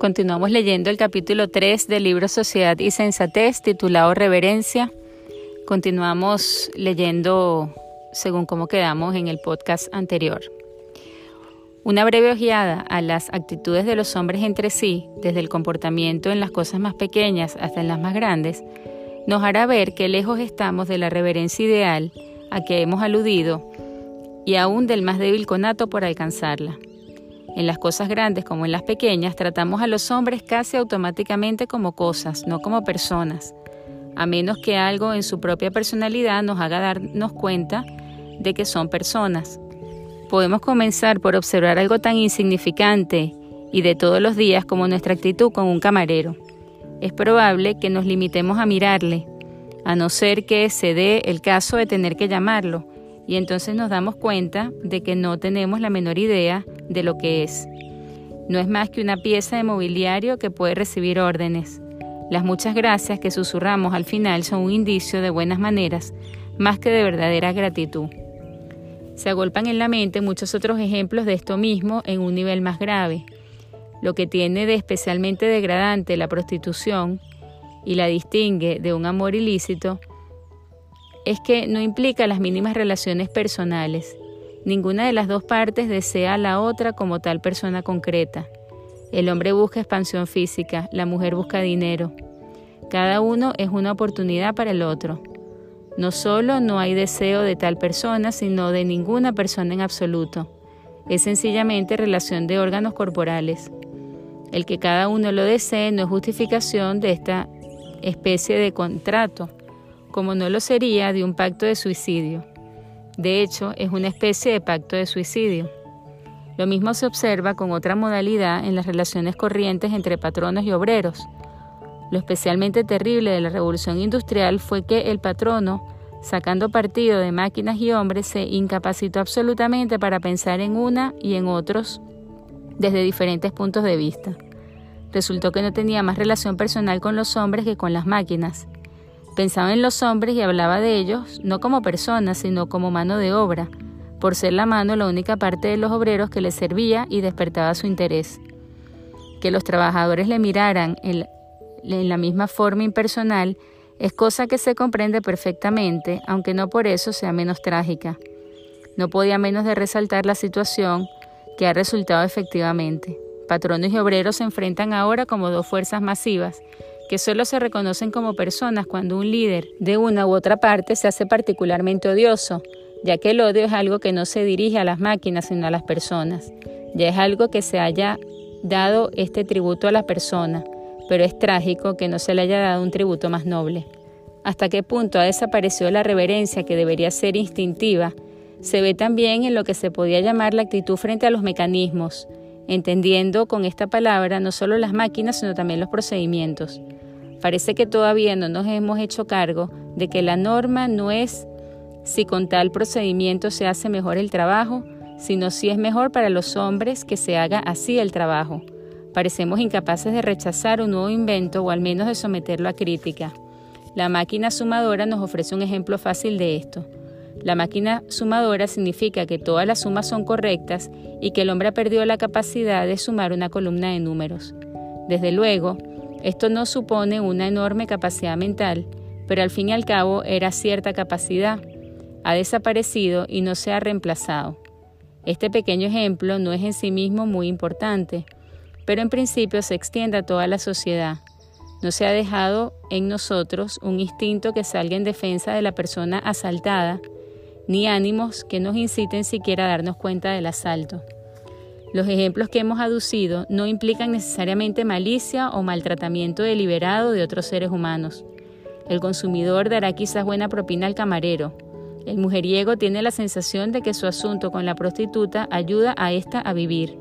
Continuamos leyendo el capítulo 3 del libro Sociedad y Sensatez titulado Reverencia. Continuamos leyendo según cómo quedamos en el podcast anterior. Una breve ojeada a las actitudes de los hombres entre sí, desde el comportamiento en las cosas más pequeñas hasta en las más grandes, nos hará ver que lejos estamos de la reverencia ideal a que hemos aludido y aún del más débil conato por alcanzarla. En las cosas grandes como en las pequeñas, tratamos a los hombres casi automáticamente como cosas, no como personas, a menos que algo en su propia personalidad nos haga darnos cuenta de que son personas. Podemos comenzar por observar algo tan insignificante y de todos los días como nuestra actitud con un camarero. Es probable que nos limitemos a mirarle, a no ser que se dé el caso de tener que llamarlo, y entonces nos damos cuenta de que no tenemos la menor idea de lo que es. No es más que una pieza de mobiliario que puede recibir órdenes. Las muchas gracias que susurramos al final son un indicio de buenas maneras, más que de verdadera gratitud. Se agolpan en la mente muchos otros ejemplos de esto mismo en un nivel más grave. Lo que tiene de especialmente degradante la prostitución y la distingue de un amor ilícito es que no implica las mínimas relaciones personales. Ninguna de las dos partes desea a la otra como tal persona concreta. El hombre busca expansión física, la mujer busca dinero. Cada uno es una oportunidad para el otro. No solo no hay deseo de tal persona, sino de ninguna persona en absoluto. Es sencillamente relación de órganos corporales. El que cada uno lo desee no es justificación de esta especie de contrato como no lo sería de un pacto de suicidio. De hecho, es una especie de pacto de suicidio. Lo mismo se observa con otra modalidad en las relaciones corrientes entre patronos y obreros. Lo especialmente terrible de la revolución industrial fue que el patrono, sacando partido de máquinas y hombres, se incapacitó absolutamente para pensar en una y en otros desde diferentes puntos de vista. Resultó que no tenía más relación personal con los hombres que con las máquinas Pensaba en los hombres y hablaba de ellos no como personas, sino como mano de obra, por ser la mano la única parte de los obreros que le servía y despertaba su interés. Que los trabajadores le miraran en, la misma forma impersonal es cosa que se comprende perfectamente, aunque no por eso sea menos trágica. No podía menos de resaltar la situación que ha resultado efectivamente. Patronos y obreros se enfrentan ahora como dos fuerzas masivas que solo se reconocen como personas cuando un líder de una u otra parte se hace particularmente odioso, ya que el odio es algo que no se dirige a las máquinas sino a las personas. Ya es algo que se haya dado este tributo a la persona, pero es trágico que no se le haya dado un tributo más noble. Hasta qué punto ha desaparecido la reverencia que debería ser instintiva, se ve también en lo que se podía llamar la actitud frente a los mecanismos, entendiendo con esta palabra no solo las máquinas, sino también los procedimientos. Parece que todavía no nos hemos hecho cargo de que la norma no es si con tal procedimiento se hace mejor el trabajo, sino si es mejor para los hombres que se haga así el trabajo. Parecemos incapaces de rechazar un nuevo invento o al menos de someterlo a crítica. La máquina sumadora nos ofrece un ejemplo fácil de esto. La máquina sumadora significa que todas las sumas son correctas y que el hombre ha perdido la capacidad de sumar una columna de números. Desde luego, esto no supone una enorme capacidad mental, pero al fin y al cabo era cierta capacidad. Ha desaparecido y no se ha reemplazado. Este pequeño ejemplo no es en sí mismo muy importante, pero en principio se extiende a toda la sociedad. No se ha dejado en nosotros un instinto que salga en defensa de la persona asaltada, ni ánimos que nos inciten siquiera a darnos cuenta del asalto. Los ejemplos que hemos aducido no implican necesariamente malicia o maltratamiento deliberado de otros seres humanos. El consumidor dará quizás buena propina al camarero. El mujeriego tiene la sensación de que su asunto con la prostituta ayuda a ésta a vivir.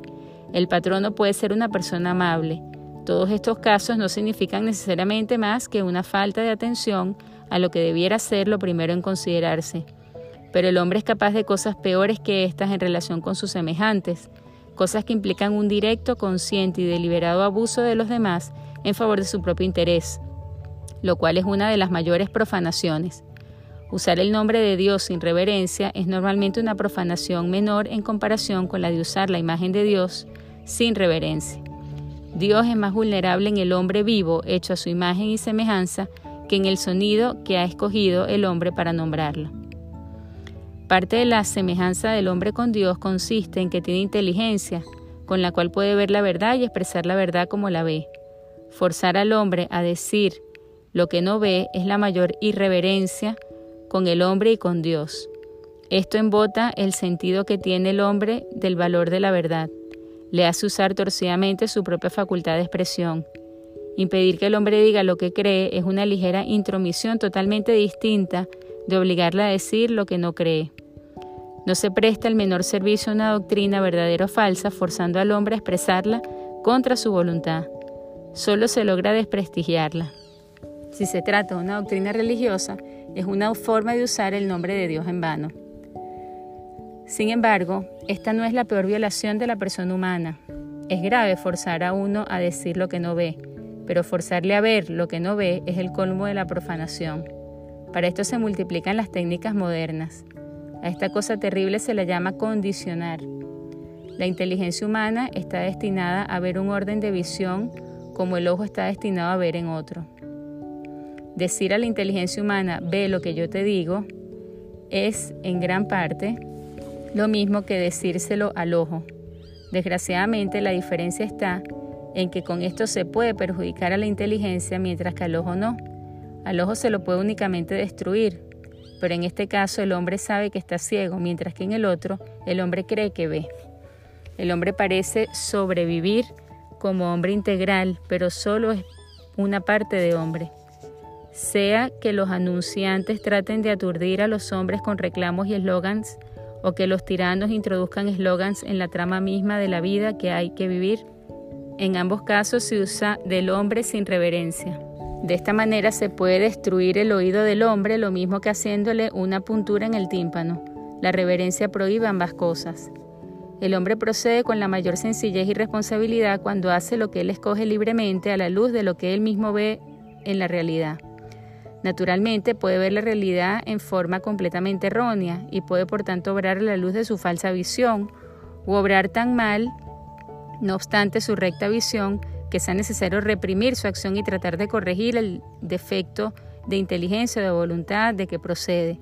El patrono puede ser una persona amable. Todos estos casos no significan necesariamente más que una falta de atención a lo que debiera ser lo primero en considerarse. Pero el hombre es capaz de cosas peores que estas en relación con sus semejantes cosas que implican un directo, consciente y deliberado abuso de los demás en favor de su propio interés, lo cual es una de las mayores profanaciones. Usar el nombre de Dios sin reverencia es normalmente una profanación menor en comparación con la de usar la imagen de Dios sin reverencia. Dios es más vulnerable en el hombre vivo, hecho a su imagen y semejanza, que en el sonido que ha escogido el hombre para nombrarlo. Parte de la semejanza del hombre con Dios consiste en que tiene inteligencia, con la cual puede ver la verdad y expresar la verdad como la ve. Forzar al hombre a decir lo que no ve es la mayor irreverencia con el hombre y con Dios. Esto embota el sentido que tiene el hombre del valor de la verdad. Le hace usar torcidamente su propia facultad de expresión. Impedir que el hombre diga lo que cree es una ligera intromisión totalmente distinta de obligarle a decir lo que no cree. No se presta el menor servicio a una doctrina verdadera o falsa forzando al hombre a expresarla contra su voluntad. Solo se logra desprestigiarla. Si se trata de una doctrina religiosa, es una forma de usar el nombre de Dios en vano. Sin embargo, esta no es la peor violación de la persona humana. Es grave forzar a uno a decir lo que no ve, pero forzarle a ver lo que no ve es el colmo de la profanación. Para esto se multiplican las técnicas modernas. A esta cosa terrible se la llama condicionar. La inteligencia humana está destinada a ver un orden de visión como el ojo está destinado a ver en otro. Decir a la inteligencia humana, ve lo que yo te digo, es en gran parte lo mismo que decírselo al ojo. Desgraciadamente la diferencia está en que con esto se puede perjudicar a la inteligencia mientras que al ojo no. Al ojo se lo puede únicamente destruir, pero en este caso el hombre sabe que está ciego, mientras que en el otro el hombre cree que ve. El hombre parece sobrevivir como hombre integral, pero solo es una parte de hombre. Sea que los anunciantes traten de aturdir a los hombres con reclamos y eslogans, o que los tiranos introduzcan eslogans en la trama misma de la vida que hay que vivir, en ambos casos se usa del hombre sin reverencia. De esta manera se puede destruir el oído del hombre lo mismo que haciéndole una puntura en el tímpano. La reverencia prohíbe ambas cosas. El hombre procede con la mayor sencillez y responsabilidad cuando hace lo que él escoge libremente a la luz de lo que él mismo ve en la realidad. Naturalmente puede ver la realidad en forma completamente errónea y puede por tanto obrar a la luz de su falsa visión o obrar tan mal, no obstante su recta visión, que sea necesario reprimir su acción y tratar de corregir el defecto de inteligencia o de voluntad de que procede.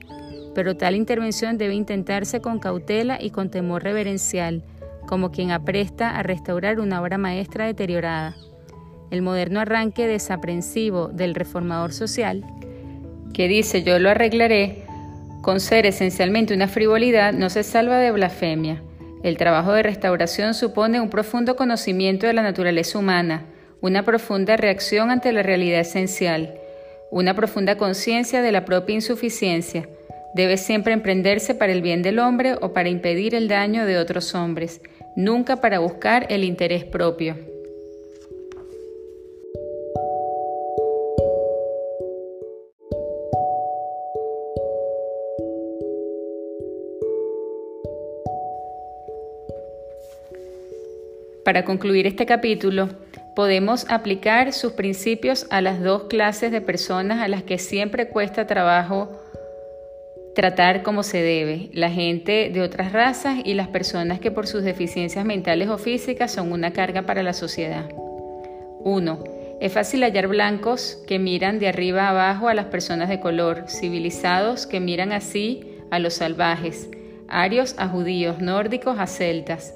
Pero tal intervención debe intentarse con cautela y con temor reverencial, como quien apresta a restaurar una obra maestra deteriorada. El moderno arranque desaprensivo del reformador social, que dice yo lo arreglaré, con ser esencialmente una frivolidad, no se salva de blasfemia. El trabajo de restauración supone un profundo conocimiento de la naturaleza humana, una profunda reacción ante la realidad esencial, una profunda conciencia de la propia insuficiencia. Debe siempre emprenderse para el bien del hombre o para impedir el daño de otros hombres, nunca para buscar el interés propio. Para concluir este capítulo, podemos aplicar sus principios a las dos clases de personas a las que siempre cuesta trabajo tratar como se debe, la gente de otras razas y las personas que por sus deficiencias mentales o físicas son una carga para la sociedad. 1. Es fácil hallar blancos que miran de arriba abajo a las personas de color, civilizados que miran así a los salvajes, arios a judíos, nórdicos a celtas.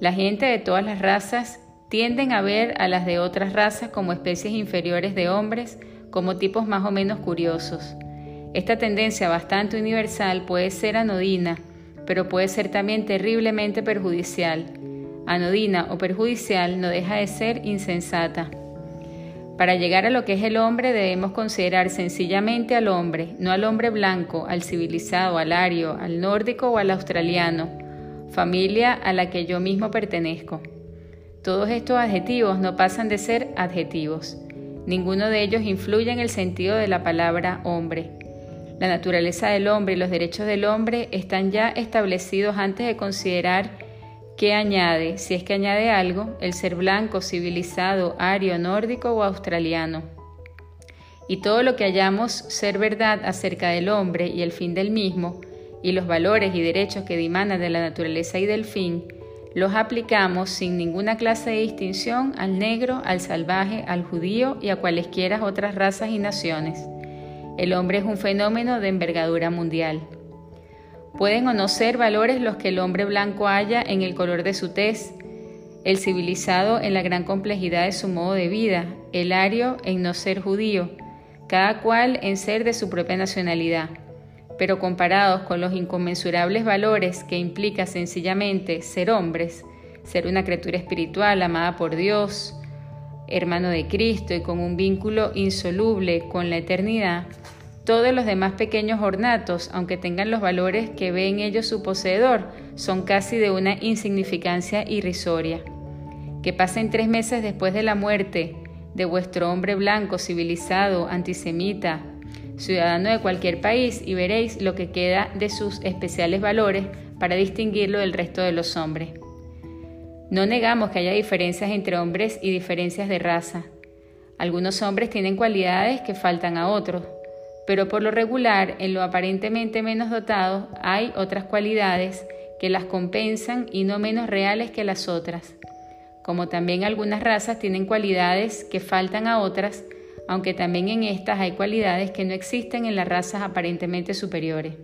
La gente de todas las razas tienden a ver a las de otras razas como especies inferiores de hombres, como tipos más o menos curiosos. Esta tendencia bastante universal puede ser anodina, pero puede ser también terriblemente perjudicial. Anodina o perjudicial no deja de ser insensata. Para llegar a lo que es el hombre debemos considerar sencillamente al hombre, no al hombre blanco, al civilizado, al ario, al nórdico o al australiano, familia a la que yo mismo pertenezco. Todos estos adjetivos no pasan de ser adjetivos. Ninguno de ellos influye en el sentido de la palabra hombre. La naturaleza del hombre y los derechos del hombre están ya establecidos antes de considerar qué añade, si es que añade algo, el ser blanco, civilizado, ario, nórdico o australiano. Y todo lo que hallamos ser verdad acerca del hombre y el fin del mismo, y los valores y derechos que dimanan de la naturaleza y del fin, los aplicamos sin ninguna clase de distinción al negro, al salvaje, al judío y a cualesquiera otras razas y naciones. El hombre es un fenómeno de envergadura mundial. Pueden o no ser valores los que el hombre blanco haya en el color de su tez, el civilizado en la gran complejidad de su modo de vida, el ario en no ser judío, cada cual en ser de su propia nacionalidad pero comparados con los inconmensurables valores que implica sencillamente ser hombres, ser una criatura espiritual amada por Dios, hermano de Cristo y con un vínculo insoluble con la eternidad, todos los demás pequeños ornatos, aunque tengan los valores que ve en ellos su poseedor, son casi de una insignificancia irrisoria. Que pasen tres meses después de la muerte de vuestro hombre blanco, civilizado, antisemita, ciudadano de cualquier país y veréis lo que queda de sus especiales valores para distinguirlo del resto de los hombres. No negamos que haya diferencias entre hombres y diferencias de raza. Algunos hombres tienen cualidades que faltan a otros, pero por lo regular, en lo aparentemente menos dotado, hay otras cualidades que las compensan y no menos reales que las otras. Como también algunas razas tienen cualidades que faltan a otras, aunque también en estas hay cualidades que no existen en las razas aparentemente superiores.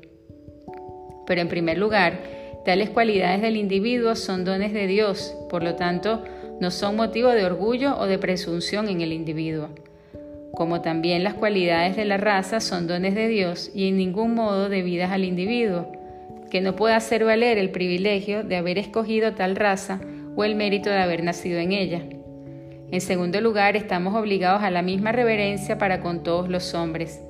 Pero en primer lugar, tales cualidades del individuo son dones de Dios, por lo tanto, no son motivo de orgullo o de presunción en el individuo. Como también las cualidades de la raza son dones de Dios y en ningún modo debidas al individuo, que no pueda hacer valer el privilegio de haber escogido tal raza o el mérito de haber nacido en ella. En segundo lugar, estamos obligados a la misma reverencia para con todos los hombres.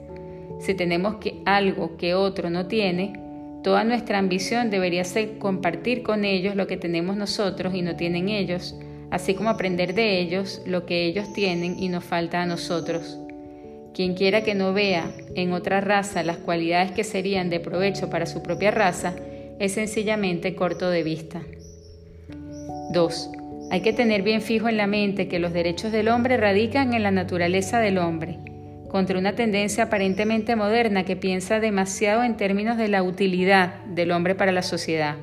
Si tenemos que algo que otro no tiene, toda nuestra ambición debería ser compartir con ellos lo que tenemos nosotros y no tienen ellos, así como aprender de ellos lo que ellos tienen y nos falta a nosotros. Quien quiera que no vea en otra raza las cualidades que serían de provecho para su propia raza, es sencillamente corto de vista. 2. Hay que tener bien fijo en la mente que los derechos del hombre radican en la naturaleza del hombre, contra una tendencia aparentemente moderna que piensa demasiado en términos de la utilidad del hombre para la sociedad.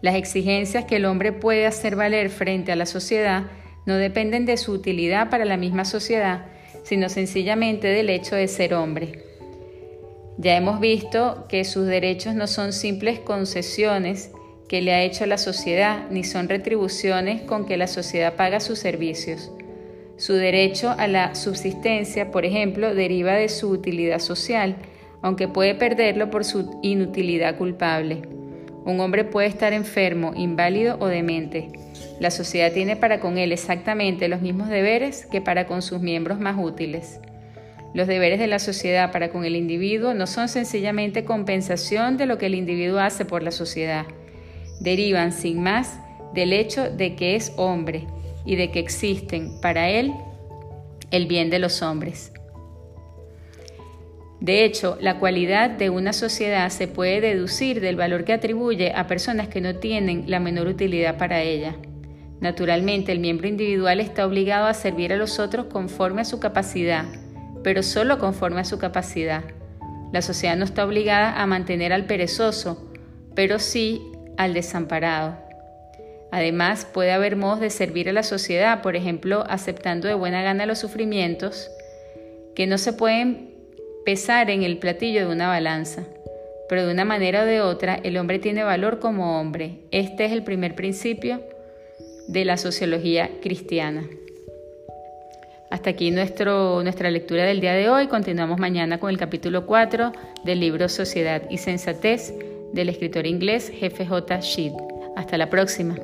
Las exigencias que el hombre puede hacer valer frente a la sociedad no dependen de su utilidad para la misma sociedad, sino sencillamente del hecho de ser hombre. Ya hemos visto que sus derechos no son simples concesiones que le ha hecho la sociedad, ni son retribuciones con que la sociedad paga sus servicios. Su derecho a la subsistencia, por ejemplo, deriva de su utilidad social, aunque puede perderlo por su inutilidad culpable. Un hombre puede estar enfermo, inválido o demente. La sociedad tiene para con él exactamente los mismos deberes que para con sus miembros más útiles. Los deberes de la sociedad para con el individuo no son sencillamente compensación de lo que el individuo hace por la sociedad derivan sin más del hecho de que es hombre y de que existen para él el bien de los hombres. De hecho, la cualidad de una sociedad se puede deducir del valor que atribuye a personas que no tienen la menor utilidad para ella. Naturalmente, el miembro individual está obligado a servir a los otros conforme a su capacidad, pero solo conforme a su capacidad. La sociedad no está obligada a mantener al perezoso, pero sí al desamparado. Además, puede haber modos de servir a la sociedad, por ejemplo, aceptando de buena gana los sufrimientos que no se pueden pesar en el platillo de una balanza. Pero de una manera o de otra, el hombre tiene valor como hombre. Este es el primer principio de la sociología cristiana. Hasta aquí nuestro, nuestra lectura del día de hoy. Continuamos mañana con el capítulo 4 del libro Sociedad y Sensatez del escritor inglés Jefe J. Sheed. Hasta la próxima.